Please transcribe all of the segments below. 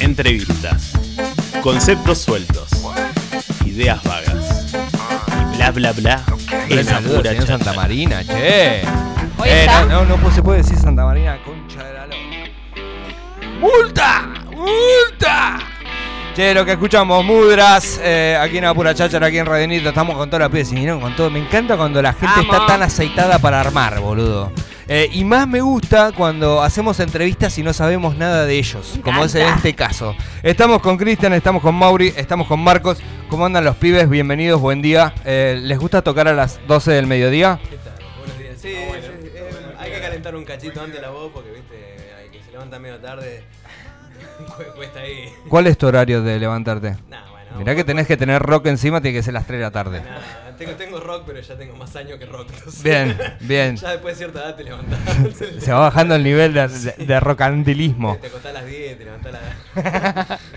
Entrevistas. Conceptos sueltos. Ideas vagas. Y bla bla bla. En la saludo pura. Santa Marina, che. Hoy Eh, está. no, no, no se puede decir Santa Marina, concha de la lora. ¡Multa! ¡Multa! Che, lo que escuchamos, Mudras, eh, aquí en Apura Cháchara, aquí en Radionito, estamos con toda la pieza, vinieron con todo. Me encanta cuando la gente está tan aceitada para armar, boludo. Eh, y más me gusta cuando hacemos entrevistas y no sabemos nada de ellos, como es en este caso. Estamos con Cristian, estamos con Mauri, estamos con Marcos. ¿Cómo andan los pibes? Bienvenidos, buen día. Eh, ¿Les gusta tocar a las 12 del mediodía? ¿Qué tal? Buenos días. Sí, sí, eh, hay que calentar un cachito antes la voz porque, viste, hay que se levanta medio tarde. cu- Cuesta ahí. ¿Cuál es tu horario de levantarte? Nah, bueno. Mirá que tenés que tener rock encima, tiene que ser las 3 de la tarde. Nah, tengo, tengo rock, pero ya tengo más años que rock. entonces- Bien, bien. ya después de cierta edad te levantás. Se va bajando el nivel de, de, de rocandilismo. Te acostás a las 10, te levantás a las.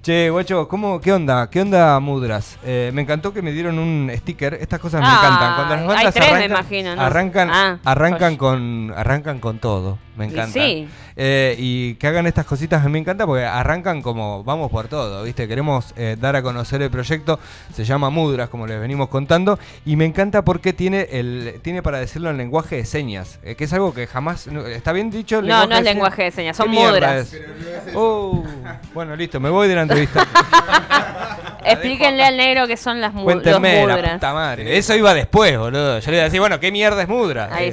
Che, guacho, ¿cómo, ¿qué onda? ¿Qué onda Mudras? Eh, me encantó que me dieron un sticker. Estas cosas me Ah, encantan. Cuando las hay bandas tres, me arrancan, imagino, ¿no? arrancan, Ah, arrancan joya. con, arrancan con todo. Me Y encanta. sí. Eh, y que hagan estas cositas me encanta porque arrancan como vamos por todo, ¿viste? Queremos eh, dar a conocer el proyecto. Se llama Mudras, como les venimos contando. Y me encanta porque tiene el tiene para decirlo en lenguaje de señas, eh, que es algo que jamás. no- ¿Está bien dicho? No, no es lenguaje de señas, son ¿Qué mierda mudras. es? Oh, bueno, listo, me voy de la entrevista. Explíquenle al negro que son las mu- los Cuéntenme, la mudras. puta madre. Eso iba después, boludo. Yo le iba a decir, bueno, ¿qué mierda es Mudra? Ahí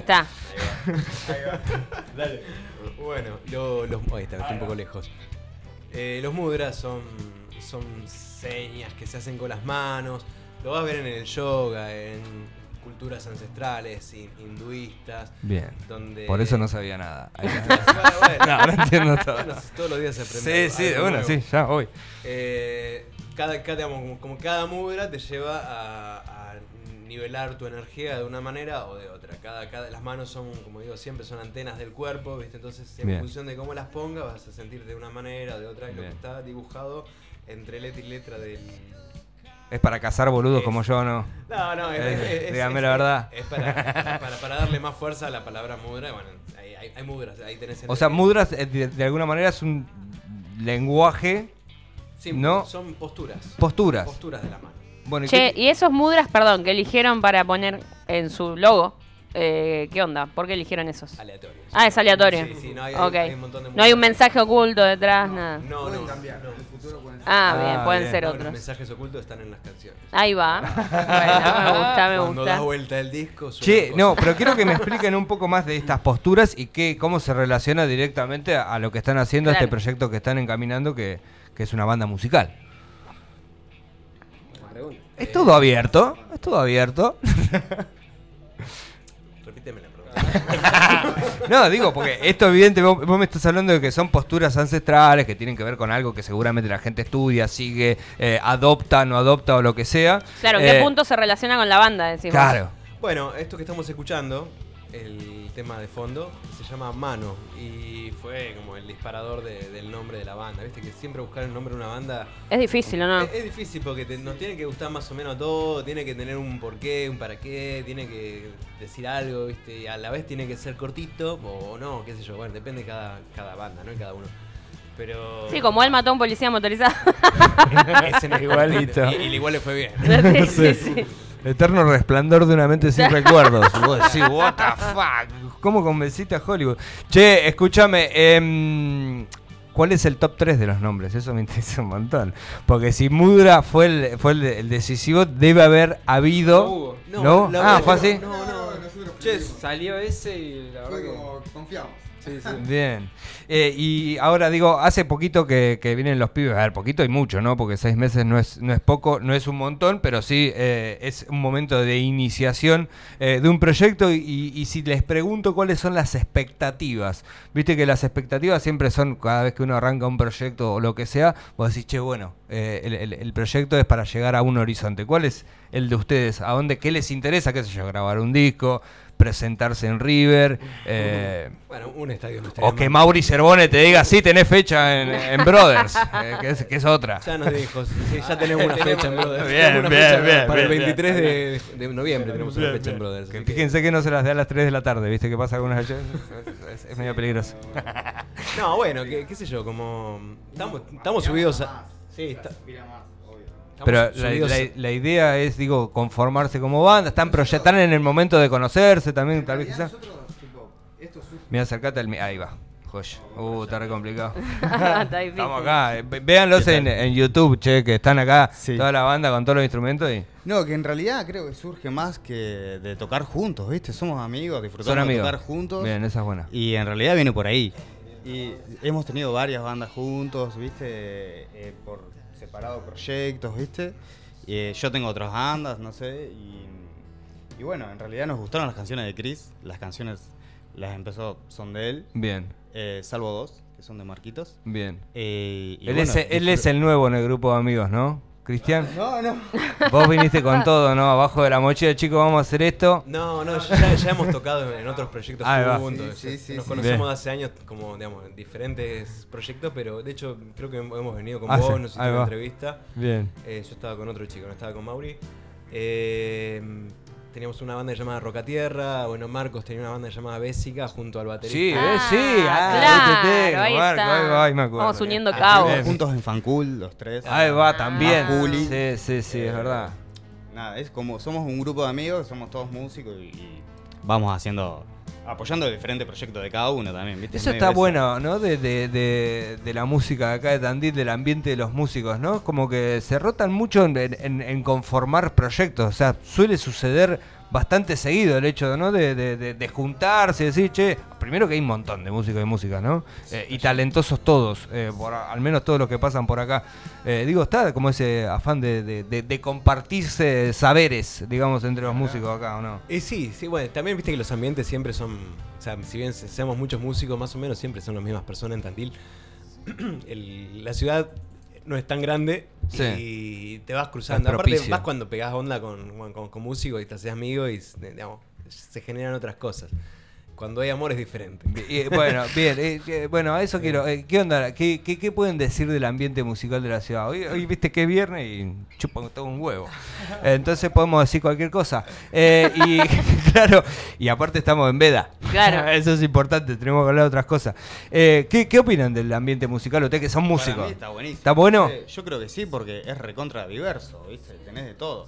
Está. Bueno, lo- los. Ahí está, estoy un poco lejos. Eh, los mudras son, son señas que se hacen con las manos. Lo vas a ver en el yoga, en culturas ancestrales, hin- hinduistas. Bien. Donde... Por eso no sabía nada. No, ahora entiendo todo. Bueno, todos los días se aprende. Sí, sí, bueno, nuevo. sí, ya voy. Eh, cada, cada, como cada mudra te lleva a, a nivelar tu energía de una manera o de otra. Cada, cada, las manos son, como digo, siempre son antenas del cuerpo, ¿viste? Entonces, en Bien. función de cómo las pongas, vas a sentir de una manera o de otra. Y lo que está dibujado entre letra y letra del. Es para cazar boludos Es- como yo, ¿no? No, no, es, Eh, dígame la verdad. Es para, para, para darle más fuerza a la palabra mudra. Bueno, hay, hay, hay mudras, ahí tenés el- O sea, Mudras eh, de, de alguna manera es un lenguaje, Sí, no. son posturas. posturas. Posturas de la mano. Bueno, ¿y Che, qué- y esos mudras, perdón, que eligieron para poner en su logo, eh, ¿qué onda? ¿Por qué eligieron esos? Aleatorios. Ah, es aleatorio. Sí, sí, no hay, Ok. hay un montón de No hay un mensaje oculto detrás, nada. No, no. no. Ah, Ah, bien, pueden bien. ser No, otros. Los mensajes ocultos están en las canciones. Ahí va. Bueno, me gusta, me Cuando das gusta. vuelta el disco, Che, cosas. no, pero quiero que me expliquen un poco más de estas posturas y qué, cómo se relaciona directamente a, a lo que están haciendo, a este Claro. proyecto que están encaminando, que, que es una banda musical. ¿Es todo abierto? ¿Es todo abierto? Repíteme la pregunta. No, digo, porque esto evidente, vos, vos me estás hablando de que son posturas ancestrales que tienen que ver con algo que seguramente la gente estudia, sigue, eh, adopta, no adopta o lo que sea. Claro, ¿en qué Eh, punto se relaciona con la banda? Decimos. Claro. bueno, esto que estamos escuchando, el tema de fondo, se llama Mano. Y fue como el disparador de- del nombre de la banda. Viste que siempre buscar el nombre de una banda Es difícil, ¿o no? es, es difícil porque te- nos tiene que gustar más o menos todo. Tiene que tener un porqué, un para qué. Tiene que decir algo, ¿viste? Y a la vez tiene que ser cortito o no, qué sé yo. Bueno, depende de cada, cada banda, ¿no? Y cada uno. Pero. Sí, como él mató a un policía motorizado. Ese no es Igualito. Y, y igual le fue bien. sí, sí, sí. Eterno resplandor de una mente sin recuerdos. Vos decís, what the fuck. ¿Cómo convenciste a Hollywood? Che, escúchame. em, ¿Cuál es el top 3 de los nombres? Eso me interesa un montón. Porque si Mudra fue el, fue el, el decisivo, debe haber habido. No, ¿No? Ah, ¿fue así? No, no. nosotros Che, Salió ese y la verdad fue que... como confiamos. Bien. Eh, y ahora digo, hace poquito que, vienen los pibes, a ver, poquito y mucho, ¿no? Porque seis meses no es, no es poco, no es un montón, pero sí eh, es un momento de iniciación eh, de un proyecto y, y si les pregunto cuáles son las expectativas, viste que las expectativas siempre son cada vez que uno arranca un proyecto o lo que sea, vos decís, che, bueno, eh, el, el- el proyecto es para llegar a un horizonte. ¿Cuál es el de ustedes? ¿A dónde? ¿Qué les interesa? ¿Qué sé yo? ¿Grabar un disco? ¿Presentarse en River? Eh, Bueno, un estadio no o que. Mauri Cervone te diga, sí, tenés fecha en, en Brothers, eh, que, es, que es otra. Ya nos dijo, sí, ya tenemos una fecha en Brothers. Bien, bien, fecha bien, Para el bien, 23 de, de noviembre tenemos una fecha en Brothers. Que que- fíjense que no se las dé a las 3 de la tarde, ¿viste qué pasa algunas veces? Es, es- es medio peligroso. No, bueno, qué, qué sé yo, como. Estamos, estamos subidos a. Sí, está- Pero la, la- la idea es, digo, conformarse como banda. Están, proye- están en el momento de conocerse también, tal vez quizás. Mira, acercate al. Ahí va. Joya. Uh, está re complicado. Está. Estamos acá. eh, Véanlos en, en YouTube, che, que están acá Sí. toda la banda con todos los instrumentos y. No, que en realidad creo que surge más que de tocar juntos, ¿viste? Somos amigos, disfrutamos de tocar juntos. Bien, esa es buena. Y en realidad viene por ahí. Y hemos tenido varias bandas juntos, ¿viste? Eh, por separado proyectos, ¿viste? Y, eh, yo tengo otras bandas, no sé. Y, y bueno, en realidad nos gustaron las canciones de Chris. Las canciones las empezó, son de él. Bien, eh, salvo dos, que son de Marquitos. bien. Eh, y Él, bueno, es, él es el nuevo en el grupo de amigos, ¿no? Cristian. No, no. Vos viniste con todo, ¿no? Abajo de la mochila, chicos, vamos a hacer esto. No, no, ya, ya hemos tocado en otros proyectos va. juntos. Sí, sí, sí, Nos sí. conocemos hace años como, digamos, en diferentes proyectos, pero de hecho creo que hemos venido con Ah, vos, sí, nos hiciste una va. entrevista. Bien. Eh, yo estaba con otro chico, no estaba con Mauri. Eh, teníamos una banda llamada Rocatierra, bueno, Marcos tenía una banda llamada Bésica junto al baterista. Sí, Ah. Sí, ah, claro, ahí te tengo, ahí Marco, está. ahí va, ahí me acuerdo. Vamos uniendo Ah, cabos. juntos en Fancool, los tres. Ahí va, también. Ah, Juli. Sí, sí, sí, es verdad. Nada, es como somos un grupo de amigos, somos todos músicos y, y vamos haciendo, apoyando diferentes proyectos de cada uno también, ¿viste? Eso está bueno, ¿no? De, de, de, de la música acá de Tandil, del ambiente de los músicos, ¿no? Como que se rotan mucho en, en- en conformar proyectos. O sea, suele suceder bastante seguido el hecho, ¿no? De, de- de- de juntarse y decir, che, primero que hay un montón de músicos y músicas, ¿no? Eh, y talentosos todos, eh, por- al menos todos los que pasan por acá. Eh, digo, está como ese afán de, compartirse saberes, digamos, entre los músicos acá, ¿o no? Y sí, sí, bueno, también viste que los ambientes siempre son, o sea, si bien se- seamos muchos músicos, más o menos siempre son las mismas personas en Tandil. El- la ciudad no es tan grande Sí. y te vas cruzando. Aparte, vas cuando pegás onda con, con, con músicos y te haces amigo y digamos, se generan otras cosas. Cuando hay amor es diferente. Y, bueno, bien, eh, bueno, a eso quiero. eh, ¿Qué onda? ¿Qué, qué, qué pueden decir del ambiente musical de la ciudad? Hoy, hoy viste que es viernes y chupan todo un huevo. Entonces podemos decir cualquier cosa. Eh, y claro, y aparte estamos en veda. Claro. Eso es importante, tenemos que hablar de otras cosas. Eh, ¿qué, ¿Qué opinan del ambiente musical? Ustedes que son Para músicos. mí está buenísimo. ¿Está bueno? Eh, Yo creo que sí, porque es recontra diverso, ¿viste? Tenés de todo.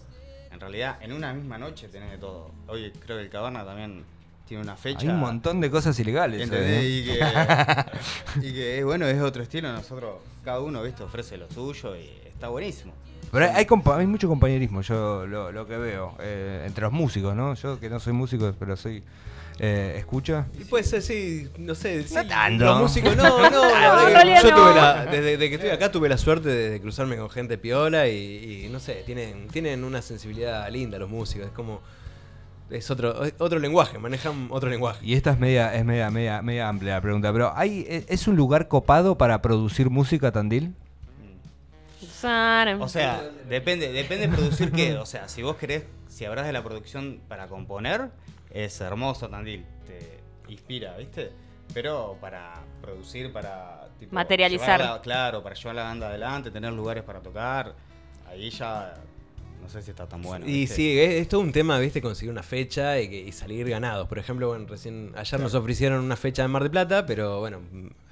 En realidad, en una misma noche tenés de todo. Hoy creo que el Caverna también tiene una fecha. Hay un montón de cosas ilegales. ¿Entendés? eh. Y que, y que, bueno, es otro estilo. Nosotros, cada uno, ¿viste? Ofrece lo suyo y está buenísimo. Pero hay, hay compa- hay mucho compañerismo, yo lo, lo que veo, eh, entre los músicos, ¿no? Yo que no soy músico, pero soy... Eh, ¿Escucha? Y puede ser, sí, no sé. sí, tanto. Los músicos, no, no. No, yo no. tuve la, desde, desde que estoy acá tuve la suerte de, de cruzarme con gente piola y, y no sé, tienen, tienen una sensibilidad linda los músicos. Es como. Es otro, es otro lenguaje, manejan otro lenguaje. Y esta es media, es media, media, media amplia la pregunta, pero ¿hay, e- ¿es un lugar copado para producir música Tandil? O sea, depende, depende de producir qué. O sea, si vos querés, si hablas de la producción para componer, es hermoso Tandil. Te inspira, ¿viste? Pero para producir, para tipo, Materializar. claro, para llevar la banda adelante, tener lugares para tocar, ahí ya no sé si está tan bueno. Y ¿viste? sí, es, es todo un tema, viste, conseguir una fecha y, que- y salir ganados. Por ejemplo, bueno, recién ayer nos ofrecieron una fecha en Mar de Plata, pero bueno,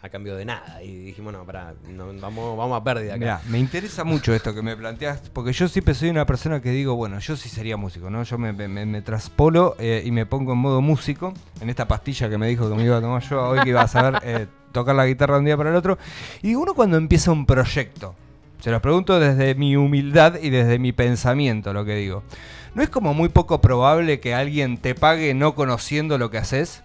a cambio de nada. Y dijimos, no, pará, no, vamos, vamos a pérdida acá. Mirá, me interesa mucho esto que me planteas, porque yo siempre soy una persona que digo, bueno, yo sí sería músico, ¿no? Yo me, me- me- me traspolo eh, y me pongo en modo músico, en esta pastilla que me dijo que me iba a tomar yo hoy que iba a saber eh, tocar la guitarra de un día para el otro. Y digo, uno cuando empieza un proyecto, se los pregunto desde mi humildad y desde mi pensamiento, lo que digo. ¿No es como muy poco probable que alguien te pague no conociendo lo que haces?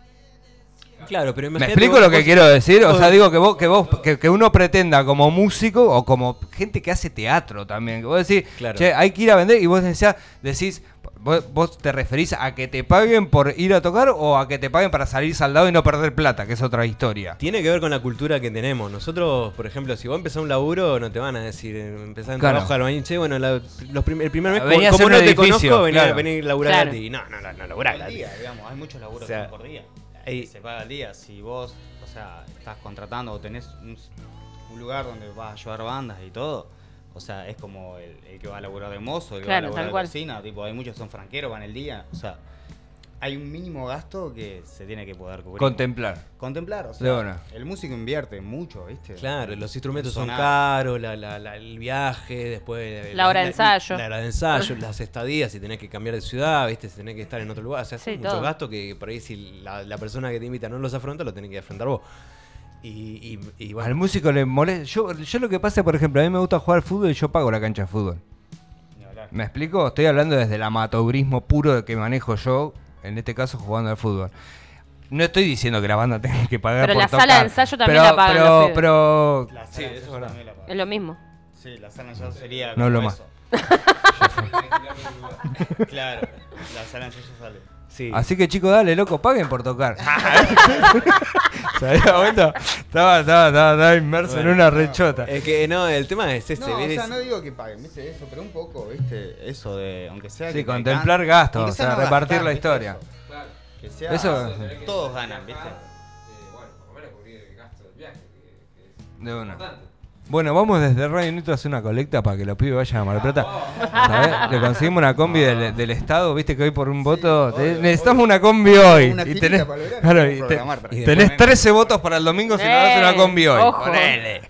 Claro, pero ¿Me explico vos- lo que vos- quiero decir? O sea, digo que vos, que vos, que, que uno pretenda como músico o como gente que hace teatro también, que vos decís, Claro. che, hay que ir a vender y vos decías, decís, vos, vos te referís a que te paguen por ir a tocar o a que te paguen para salir saldado y no perder plata, que es otra historia. Tiene que ver con la cultura que tenemos.Nosotros, por ejemplo, si vos empezás un laburo, no te van a decir, eh, empezás en Claro. trabajo albañil, che, bueno, la- los prim- el primer mes, como, no te conozco, claro. venir a laburar Claro. gratis. No, no, no, no, laburá al gratis. día, digamos, hay muchos laburos O sea, por día. ahí- Se paga al día. Si vos, o sea, estás contratando o tenés un, un lugar donde vas a llevar bandas y todo, o sea, es como el, el que va a laburar de mozo, el que Claro, va a laburar cual. de cocina, tipo, hay muchos que son franqueros, van el día, o sea, hay un mínimo gasto que se tiene que poder cubrir. Contemplar. Contemplar, o De sea, el músico invierte mucho, ¿viste? Claro, los instrumentos son caros, la, la- la- el viaje, después... La hora de ensayo. La, hora de ensayo, las estadías, si tenés que cambiar de ciudad, ¿viste? Si tenés que estar en otro lugar. O sea, Sí, muchos todo. gastos que por ahí si la, la persona que te invita no los afronta, lo tenés que afrontar vos. Y, y, y Al músico le molesta. Yo, yo lo que pasa, por ejemplo, a mí me gusta jugar al fútbol y yo pago la cancha de fútbol. ¿Me explico? Estoy hablando desde el amateurismo puro que manejo yo, en este caso jugando al fútbol. No estoy diciendo que la banda tenga que pagar Pero por la sala tocar, de ensayo también pero- la pagan pero, los pero La sí, sala de eso es ensayo verdad. también la paga. Es lo mismo. Sí, la sala de ensayo sería. No hablo más. eso. claro, la sala de ensayo sale. Sí. Así que chicos, dale, loco, paguen por tocar. Se había vuelto- estaba, estaba, estaba, estaba inmerso en Bueno, una rechota. Es que no, el tema es este. No, o sea, no digo que paguen, ¿viste? Eso, pero un poco, ¿viste? Eso de, aunque sea. Sí, que contemplar gastos, o sea, no repartir gastar, la historia. Eso. Que sea. Eso- Todos ganan, ¿viste? bueno, por lo menos cubrir el gasto del viaje, que, que es De una. importante. Bueno, vamos desde Radio Nitro a hacer una colecta para que los pibes vayan a Mar Plata. ¿Sabés? Le conseguimos una combi del, del Estado, viste que hoy por un voto. te- obvio, necesitamos una combi hoy. Una y tenés, para el verano, claro, y te- tenés después 13 votos para el domingo si no haces una ¡Eh! combi hoy. Ojo. Ponele.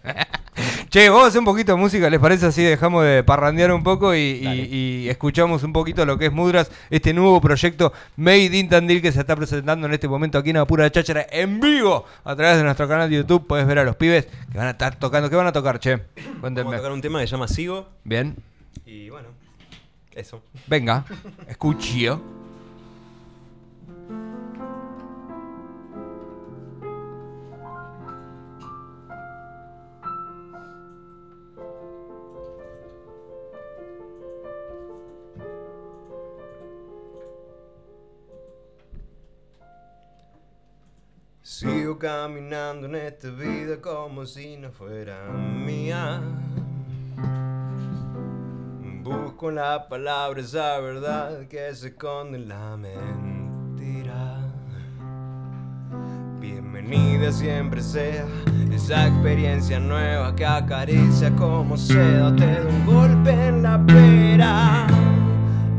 Che, vamos a hacer un poquito de música, ¿les parece así? Dejamos de parrandear un poco y, y- y escuchamos un poquito lo que es Mudras, este nuevo proyecto Made in Tandil que se está presentando en este momento aquí en Apura Cháchara en vivo a través de nuestro canal de YouTube. Puedes ver a los pibes que van a estar tocando. ¿Qué van a tocar, che? Vamos a Cuéntenme. tocar un tema que se llama Sigo. Bien, Y bueno, eso. venga, escuchio. Sigo caminando en esta vida como si no fuera mía. Busco la palabra, esa verdad que se esconde en la mentira. Bienvenida siempre sea esa experiencia nueva que acaricia como seda, te da un golpe en la pera.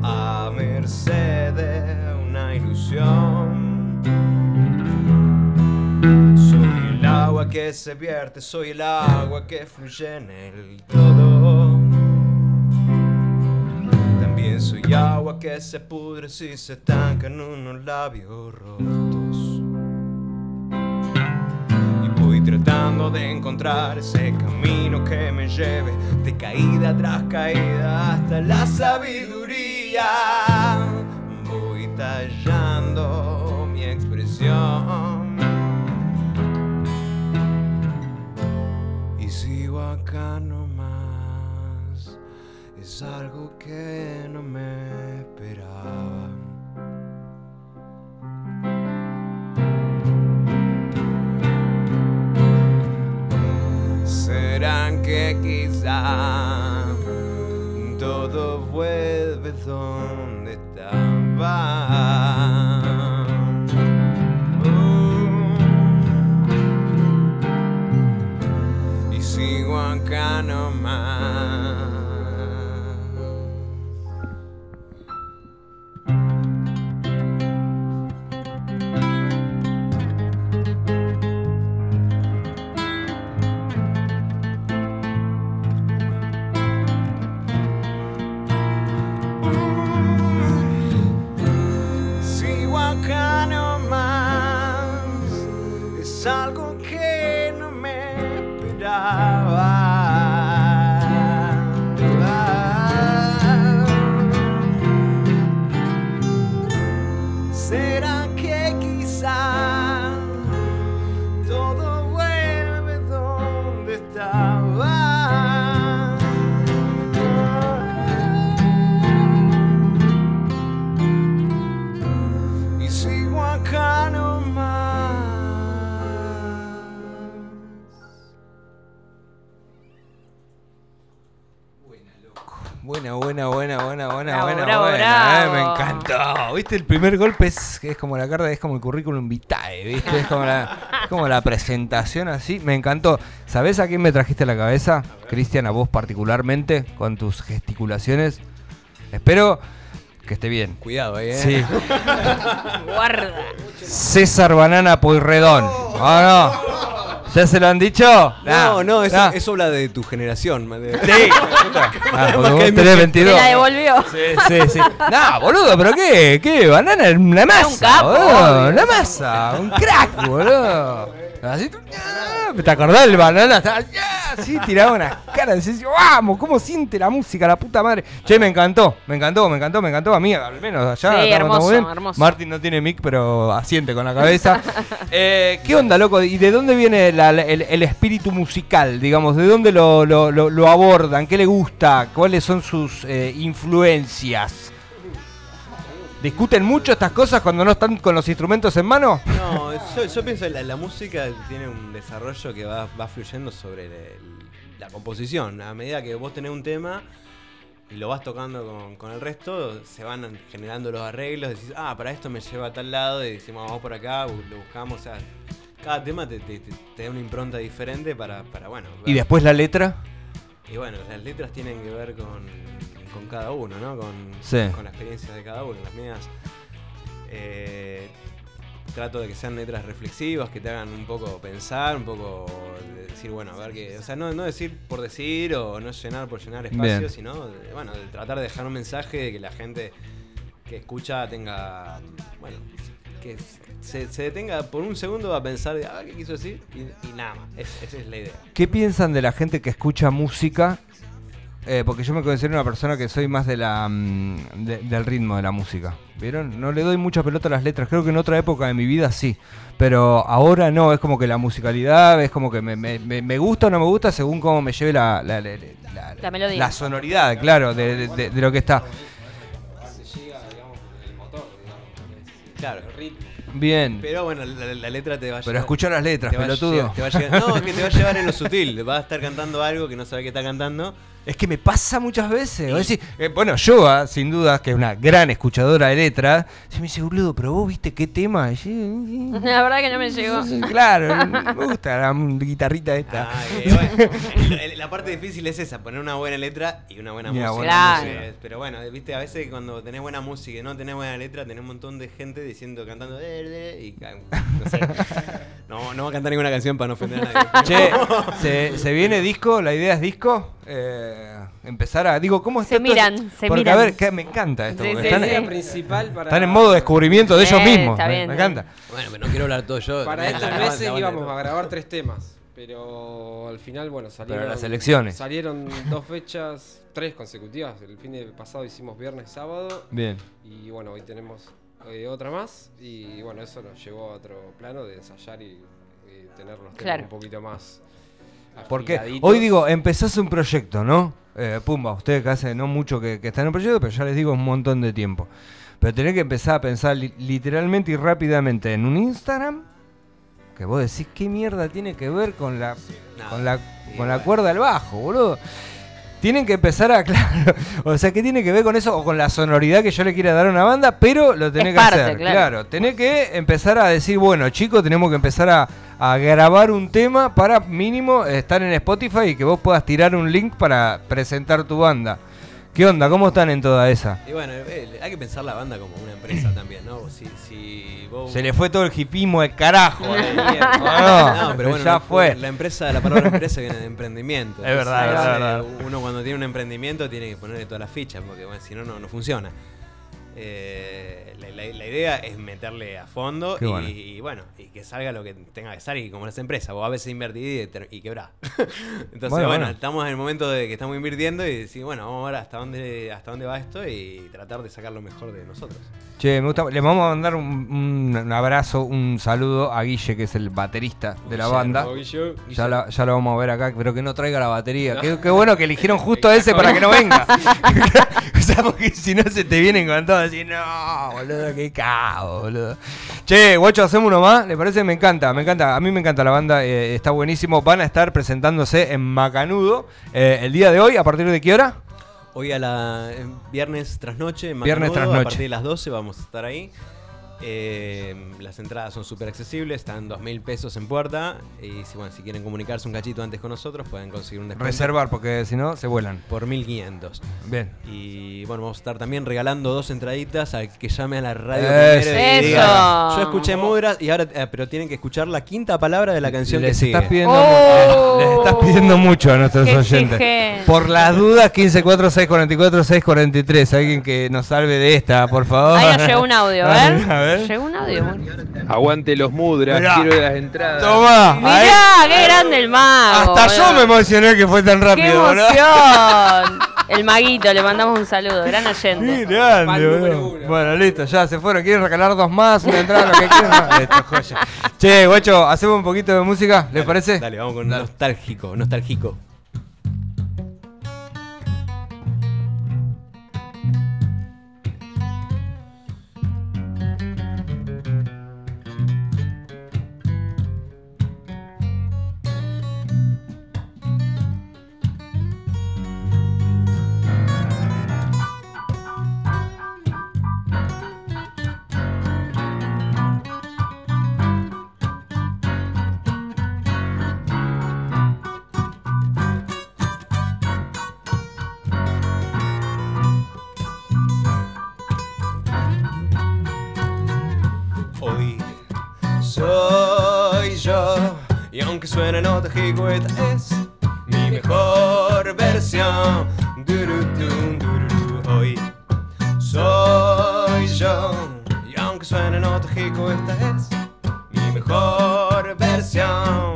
A merced de una ilusión. Que se vierte, soy el agua que fluye en el todo. También soy agua que se pudre si se estanca en unos labios rotos. Y voy tratando de encontrar ese camino que me lleve de caída tras caída hasta la sabiduría. Voy tallando mi expresión. Es algo que no me esperaba. Buena, buena, buena, buena, buena, Bravo, buena, bravo, buena. bravo. eh, me encantó. ¿Viste? El primer golpe es, es como la carta, es como el currículum vitae, ¿viste? Es como la, es como la presentación así. Me encantó. ¿Sabés a quién me trajiste a la cabeza? Cristian, a vos particularmente, con tus gesticulaciones. Espero que esté bien. Cuidado ahí, eh. Sí. Guarda. César Banana Pueyrredón. ¿O no? ¿Ya se lo han dicho? No, no, eso, nah. eso habla de tu generación. de- Sí. Ah, vos tenés mucha- 22. Me la devolvió. Sí, sí, sí. No, boludo, pero qué, qué, banana, una masa, capo, boludo, una masa, un crack, boludo. Así, ah, ¿te acordás del banana? Estaba, ah, así tiraba unas caras, decís, vamos, cómo siente la música, la puta madre. Che, me encantó, me encantó, me encantó, me encantó a mí, al menos allá. Sí, hermoso, bien. hermoso. Martín no tiene mic, pero asiente con la cabeza. Eh, ¿Qué onda, loco? ¿Y de dónde viene la- la- el, el espíritu musical, digamos? ¿De dónde lo, lo- lo- lo abordan? ¿Qué le gusta? ¿Cuáles son sus eh, influencias? ¿Discuten mucho estas cosas cuando no están con los instrumentos en mano? No, yo, yo pienso que la, la música tiene un desarrollo que va, va fluyendo sobre el- la composición. A medida que vos tenés un tema y lo vas tocando con, con el resto, se van generando los arreglos. Decís, ah, para esto me lleva a tal lado y decimos, vamos por acá, lo buscamos. O sea, cada tema te, te- te- te da una impronta diferente para, para bueno. ¿Y ver. después la letra? Y bueno, las letras tienen que ver con, con cada uno, ¿no? Con, Sí. con la experiencia de cada uno. Las mías eh, trato de que sean letras reflexivas, que te hagan un poco pensar, un poco de decir, bueno, a ver qué. O sea, no, no decir por decir o no llenar por llenar espacio, Bien. sino, bueno, de tratar de dejar un mensaje de que la gente que escucha tenga, bueno, que se, se detenga por un segundo a pensar, a ver qué quiso decir y, y nada más. Es- esa es la idea. ¿Qué piensan de la gente que escucha música? Eh, porque yo me considero una persona que soy más de la mm, de- del ritmo de la música. ¿Vieron? No le doy mucha pelota a las letras. Creo que en otra época de mi vida sí. Pero ahora no. Es como que la musicalidad es como que me, me- me- me gusta o no me gusta según cómo me lleve la, la, la- la- La melodía. la sonoridad, claro, de, de- de- de lo que está. Se llega, digamos, el motor, digamos. es Claro. El ritmo. Bien. Pero bueno, la, la letra te va a Pero llevar- escucha las letras, te va a pelotudo. llevar- te va a llevar- no, es que te va a llevar en lo sutil. Vas a estar cantando algo que no sabe que está cantando. Es que me pasa muchas veces. Decís, eh, bueno, yo, ah, sin duda, que es una gran escuchadora de letras, se me dice, boludo, pero vos viste qué tema. Y yo, La verdad que no me llegó. claro, me gusta la guitarrita esta. Ah, eh, bueno, la, parte difícil es esa, poner una buena letra y una buena Y una música. buena Claro. Eh, Pero bueno, viste, a veces cuando tenés buena música y no tenés buena letra, tenés un montón de gente diciendo, cantando, "Eh, eh", y no sé. No, no va a cantar ninguna canción para no ofender a nadie. Che, ¿se, se viene disco? ¿La idea es disco? Eh, empezar a. Digo, ¿cómo está Se todo miran, esto? se Porque, miran. a ver, que me encanta esto. Sí, porque sí, están, sí. La eh, idea principal para. están en modo descubrimiento de Sí, ellos mismos. está me, bien, me está encanta. Bueno, pero no quiero hablar todo yo. Para La- estos meses íbamos a grabar tres temas, pero al final, bueno, salieron. las elecciones. Salieron dos fechas, tres consecutivas. El fin de pasado hicimos viernes, sábado. Bien. Y bueno, hoy tenemos eh, otra más. Y bueno, eso nos llevó a otro plano de ensayar y, y tener los temas Claro. un poquito más. Porque hoy digo, empezás un proyecto, ¿no? Eh, Pumba, ustedes que hace no mucho que, que están en un proyecto, pero ya les digo un montón de tiempo. Pero tenés que empezar a pensar li- literalmente y rápidamente en un Instagram que vos decís qué mierda tiene que ver con la No, con la con la cuerda al bajo, boludo. Tienen que empezar a, claro, o sea, ¿qué tiene que ver con eso o con la sonoridad que yo le quiera dar a una banda? Pero lo tenés Es que parte, hacer, claro. claro. Tenés que empezar a decir, bueno, chicos, tenemos que empezar a, a grabar un tema para mínimo estar en Spotify y que vos puedas tirar un link para presentar tu banda. ¿Qué onda? ¿Cómo están en toda esa? Y bueno, eh, hay que pensar la banda como una empresa también, ¿no? Si, si vos... Se le fue todo el hipismo de carajo. No, No, pero bueno, ya fue. La empresa, la palabra empresa viene de emprendimiento. Es verdad, es verdad, Uno cuando tiene un emprendimiento tiene que ponerle todas las fichas, porque bueno, si no, no funciona. Eh, la, la- la idea es meterle a fondo y, bueno. y bueno, y que salga lo que tenga que salir, como las empresas. Vos a veces invertís y, y quebrás. Entonces, Bueno, bueno, bueno. estamos en el momento de que estamos invirtiendo y decir, bueno, vamos a ver hasta dónde, hasta dónde va esto y tratar de sacar lo mejor de nosotros. Che, me gusta. Le vamos a mandar un, abrazo, un saludo a Guille, que es el baterista de la banda. Ya, la- ya lo vamos a ver acá, pero que no traiga la batería. Qué, qué bueno que eligieron justo a ese para que no venga. o sea, porque si no se te vienen con todo así, no, boludo, qué cago, boludo. Che, guacho, hacemos uno más, ¿le parece? Me encanta, me encanta. A mí me encanta la banda, eh, está buenísimo. Van a estar presentándose en Macanudo eh, el día de hoy, ¿a partir de qué hora? Hoy a la eh, viernes tras noche, en Viernes Macanudo, tras a noche. partir de las 12 vamos a estar ahí. Eh, las entradas son súper accesibles, están 2 mil pesos en puerta. Y si, bueno, si quieren comunicarse un cachito antes con nosotros, pueden conseguir un descuento Reservar, porque si no, se vuelan. por 1500. Bien. Y bueno, vamos a estar también regalando dos entraditas al que llame a la radio. Y Eso. diga, Yo escuché Mudras y ahora, eh, pero tienen que escuchar la quinta palabra de la canción les que sigue. estás pidiendo Oh. mucho, les estás pidiendo mucho a nuestros Qué oyentes. Por las dudas, 15 4 6 44 6 43. Alguien que nos salve de esta, por favor. Ahí nos llegó un audio, a ver. Ver. Llegó un audio. Aguante los mudras, Mirá. quiero las entradas. Toma. ahí. Mirá, qué grande el mago. Hasta yo me emocioné que fue tan ¡Qué rápido, boludo. emoción! El maguito, le mandamos un saludo, gran Qué oyente. grande, Fan número boludo. Bueno, listo, ya se fueron. ¿Quieren regalar dos más? Una entrada, lo que quieran. Listo, joya. Che, guacho, ¿hacemos un poquito de música? ¿Les Dale, parece? Dale, vamos con nostálgico, nostálgico. Y aunque suene nostálgico esta es mi mejor versión. Hoy soy yo y aunque suene nostálgico esta es mi mejor versión.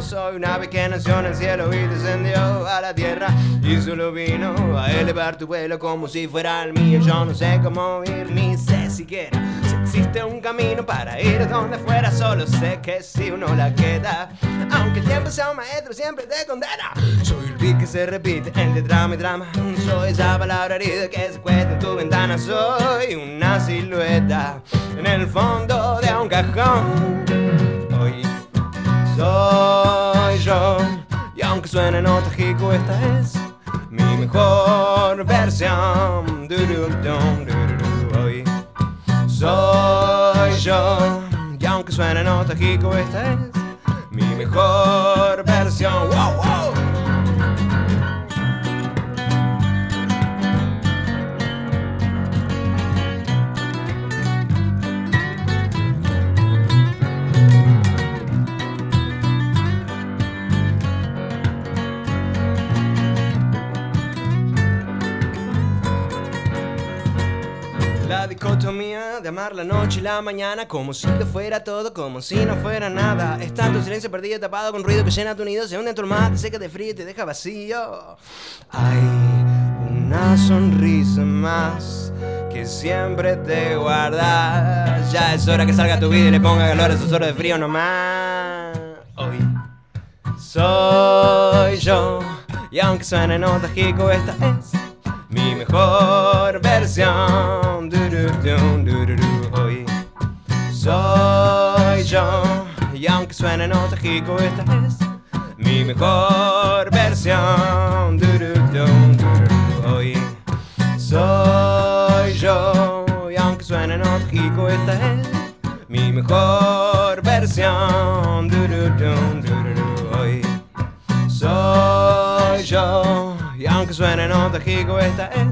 Soy una ave que nació en el cielo y descendió a la tierra. Y solo vino a elevar tu vuelo como si fuera el mío. Yo no sé cómo ir, ni sé siquiera si existe un camino para ir donde fuera. Solo sé que si uno la queda, aunque el tiempo sea un maestro, siempre te condena. Soy el beat que se repite entre drama y drama. Soy esa palabra herida que se cuesta en tu ventana. Soy una silueta en el fondo de un cajón. Y aunque suene nostálgico, esta es mi mejor versión. Hoy soy yo. Y aunque suene nostálgico, esta es mi mejor versión. ¡Wow, wow! Dicotomía de amar la noche y la mañana Como si lo fuera todo, como si no fuera nada. Es tanto silencio perdido tapado con ruido que llena tu nido Se hunde en tu almohada, te seca de frío y te deja vacío. Hay una sonrisa más que siempre te guardas Ya es hora que salga tu vida y le ponga calor a esos horas de frío nomás. Hoy soy yo Y aunque suene nostálgico esta es mi mejor versión. Hoy soy yo Y aunque suene nostálgico esta es mi mejor versión. Hoy soy yo Y aunque suene nostálgico esta es mi mejor versión. Hoy soy yo y aunque suene nostálgico esta es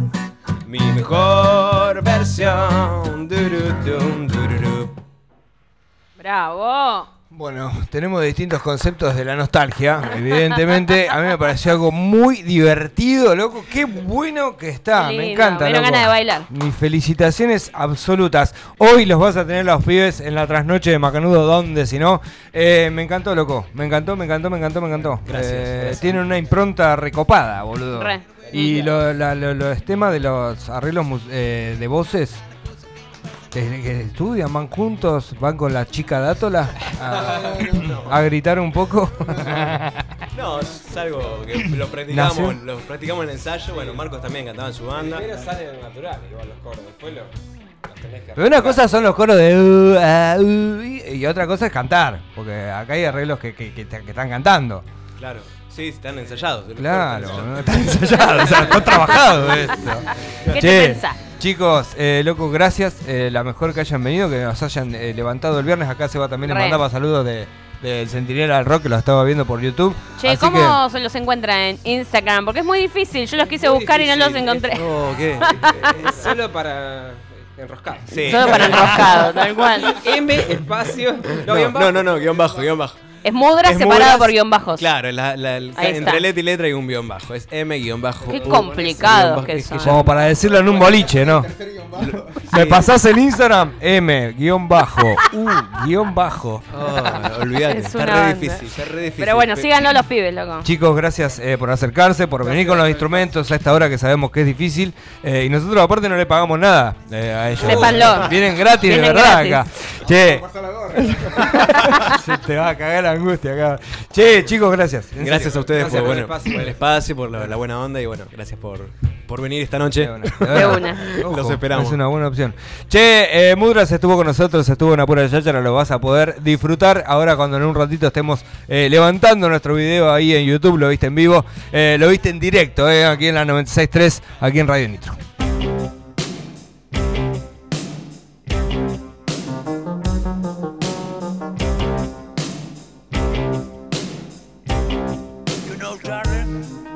mi mejor versión. Bravo. Bueno, tenemos distintos conceptos de la nostalgia, evidentemente. A mí me pareció algo muy divertido, loco. Qué bueno que está, me encanta. me loco. ganas de bailar. Mis felicitaciones absolutas. Hoy los vas a tener los pibes en la trasnoche de Macanudo, donde si no. Eh, me encantó, loco. Me encantó, me encantó, me encantó, me encantó. Gracias, Eh, gracias. Tienen una impronta recopada, boludo. Re. Y lo- la- lo- los temas de los arreglos eh, de voces que, estudian, van juntos, van con la chica dátola a, a gritar un poco. No, es algo que lo practicamos, Nació. lo practicamos en el ensayo. Bueno, Marcos también cantaba en su banda. Primero salen natural, igual los coros. Después lo, los tenés que Pero una cosa son los coros de uh, uh, y y otra cosa es cantar, porque acá hay arreglos que, que- que te- que están cantando. Claro, sí, están ensayados. Claro, están ensayados, o sea, está trabajado esto. ¿Qué Che, te pensás? Chicos, eh, loco, gracias. eh, la mejor que hayan venido, que nos hayan eh, levantado el viernes. Acá se va también le Re. mandaba saludos de, del Centinela al Rock, que lo estaba viendo por YouTube. Che, Así ¿cómo se los encuentra en Instagram? Porque es muy difícil. Yo los quise Muy buscar y no los encontré. No, ¿qué? Es solo para enroscar. Sí. Solo para enroscado, tal cual. M espacio. No, guion bajo. no, no, no, guion bajo, guion bajo. Es mudra Es separado por guion bajos. Claro, la- la- entre letra y letra hay un guion bajo. Es M guion bajo. Qué bajo. que Es ya- Como para decirlo en un boliche, ¿no? Me pasás el Instagram, M, guion bajo, U, guion bajo. Ah, olvidate, Es está re difícil, está re difícil. Pero bueno, Pe- síganlo los pibes, loco. Chicos, gracias eh, por acercarse, por venir con los instrumentos a esta hora que sabemos que es difícil. eh, y nosotros aparte no le pagamos nada eh, a ellos. Sépanlo. Vienen gratis, de verdad gratis. acá. Che. Se te va a cagar la angustia acá. Che, chicos, gracias. Gracias a ustedes Gracias por, por el bueno, espacio. por el espacio, por la, la buena onda y bueno, gracias por, por venir esta noche. De una, De. Ojo, Los esperamos. Es una buena opción. Che, eh, Mudras estuvo con nosotros, estuvo en Apura Yachara, lo vas a poder disfrutar ahora cuando en un ratito estemos eh, levantando nuestro video ahí en YouTube, lo viste en vivo, eh, lo viste en directo, eh, aquí en la 96.3, aquí en Radio Nitro.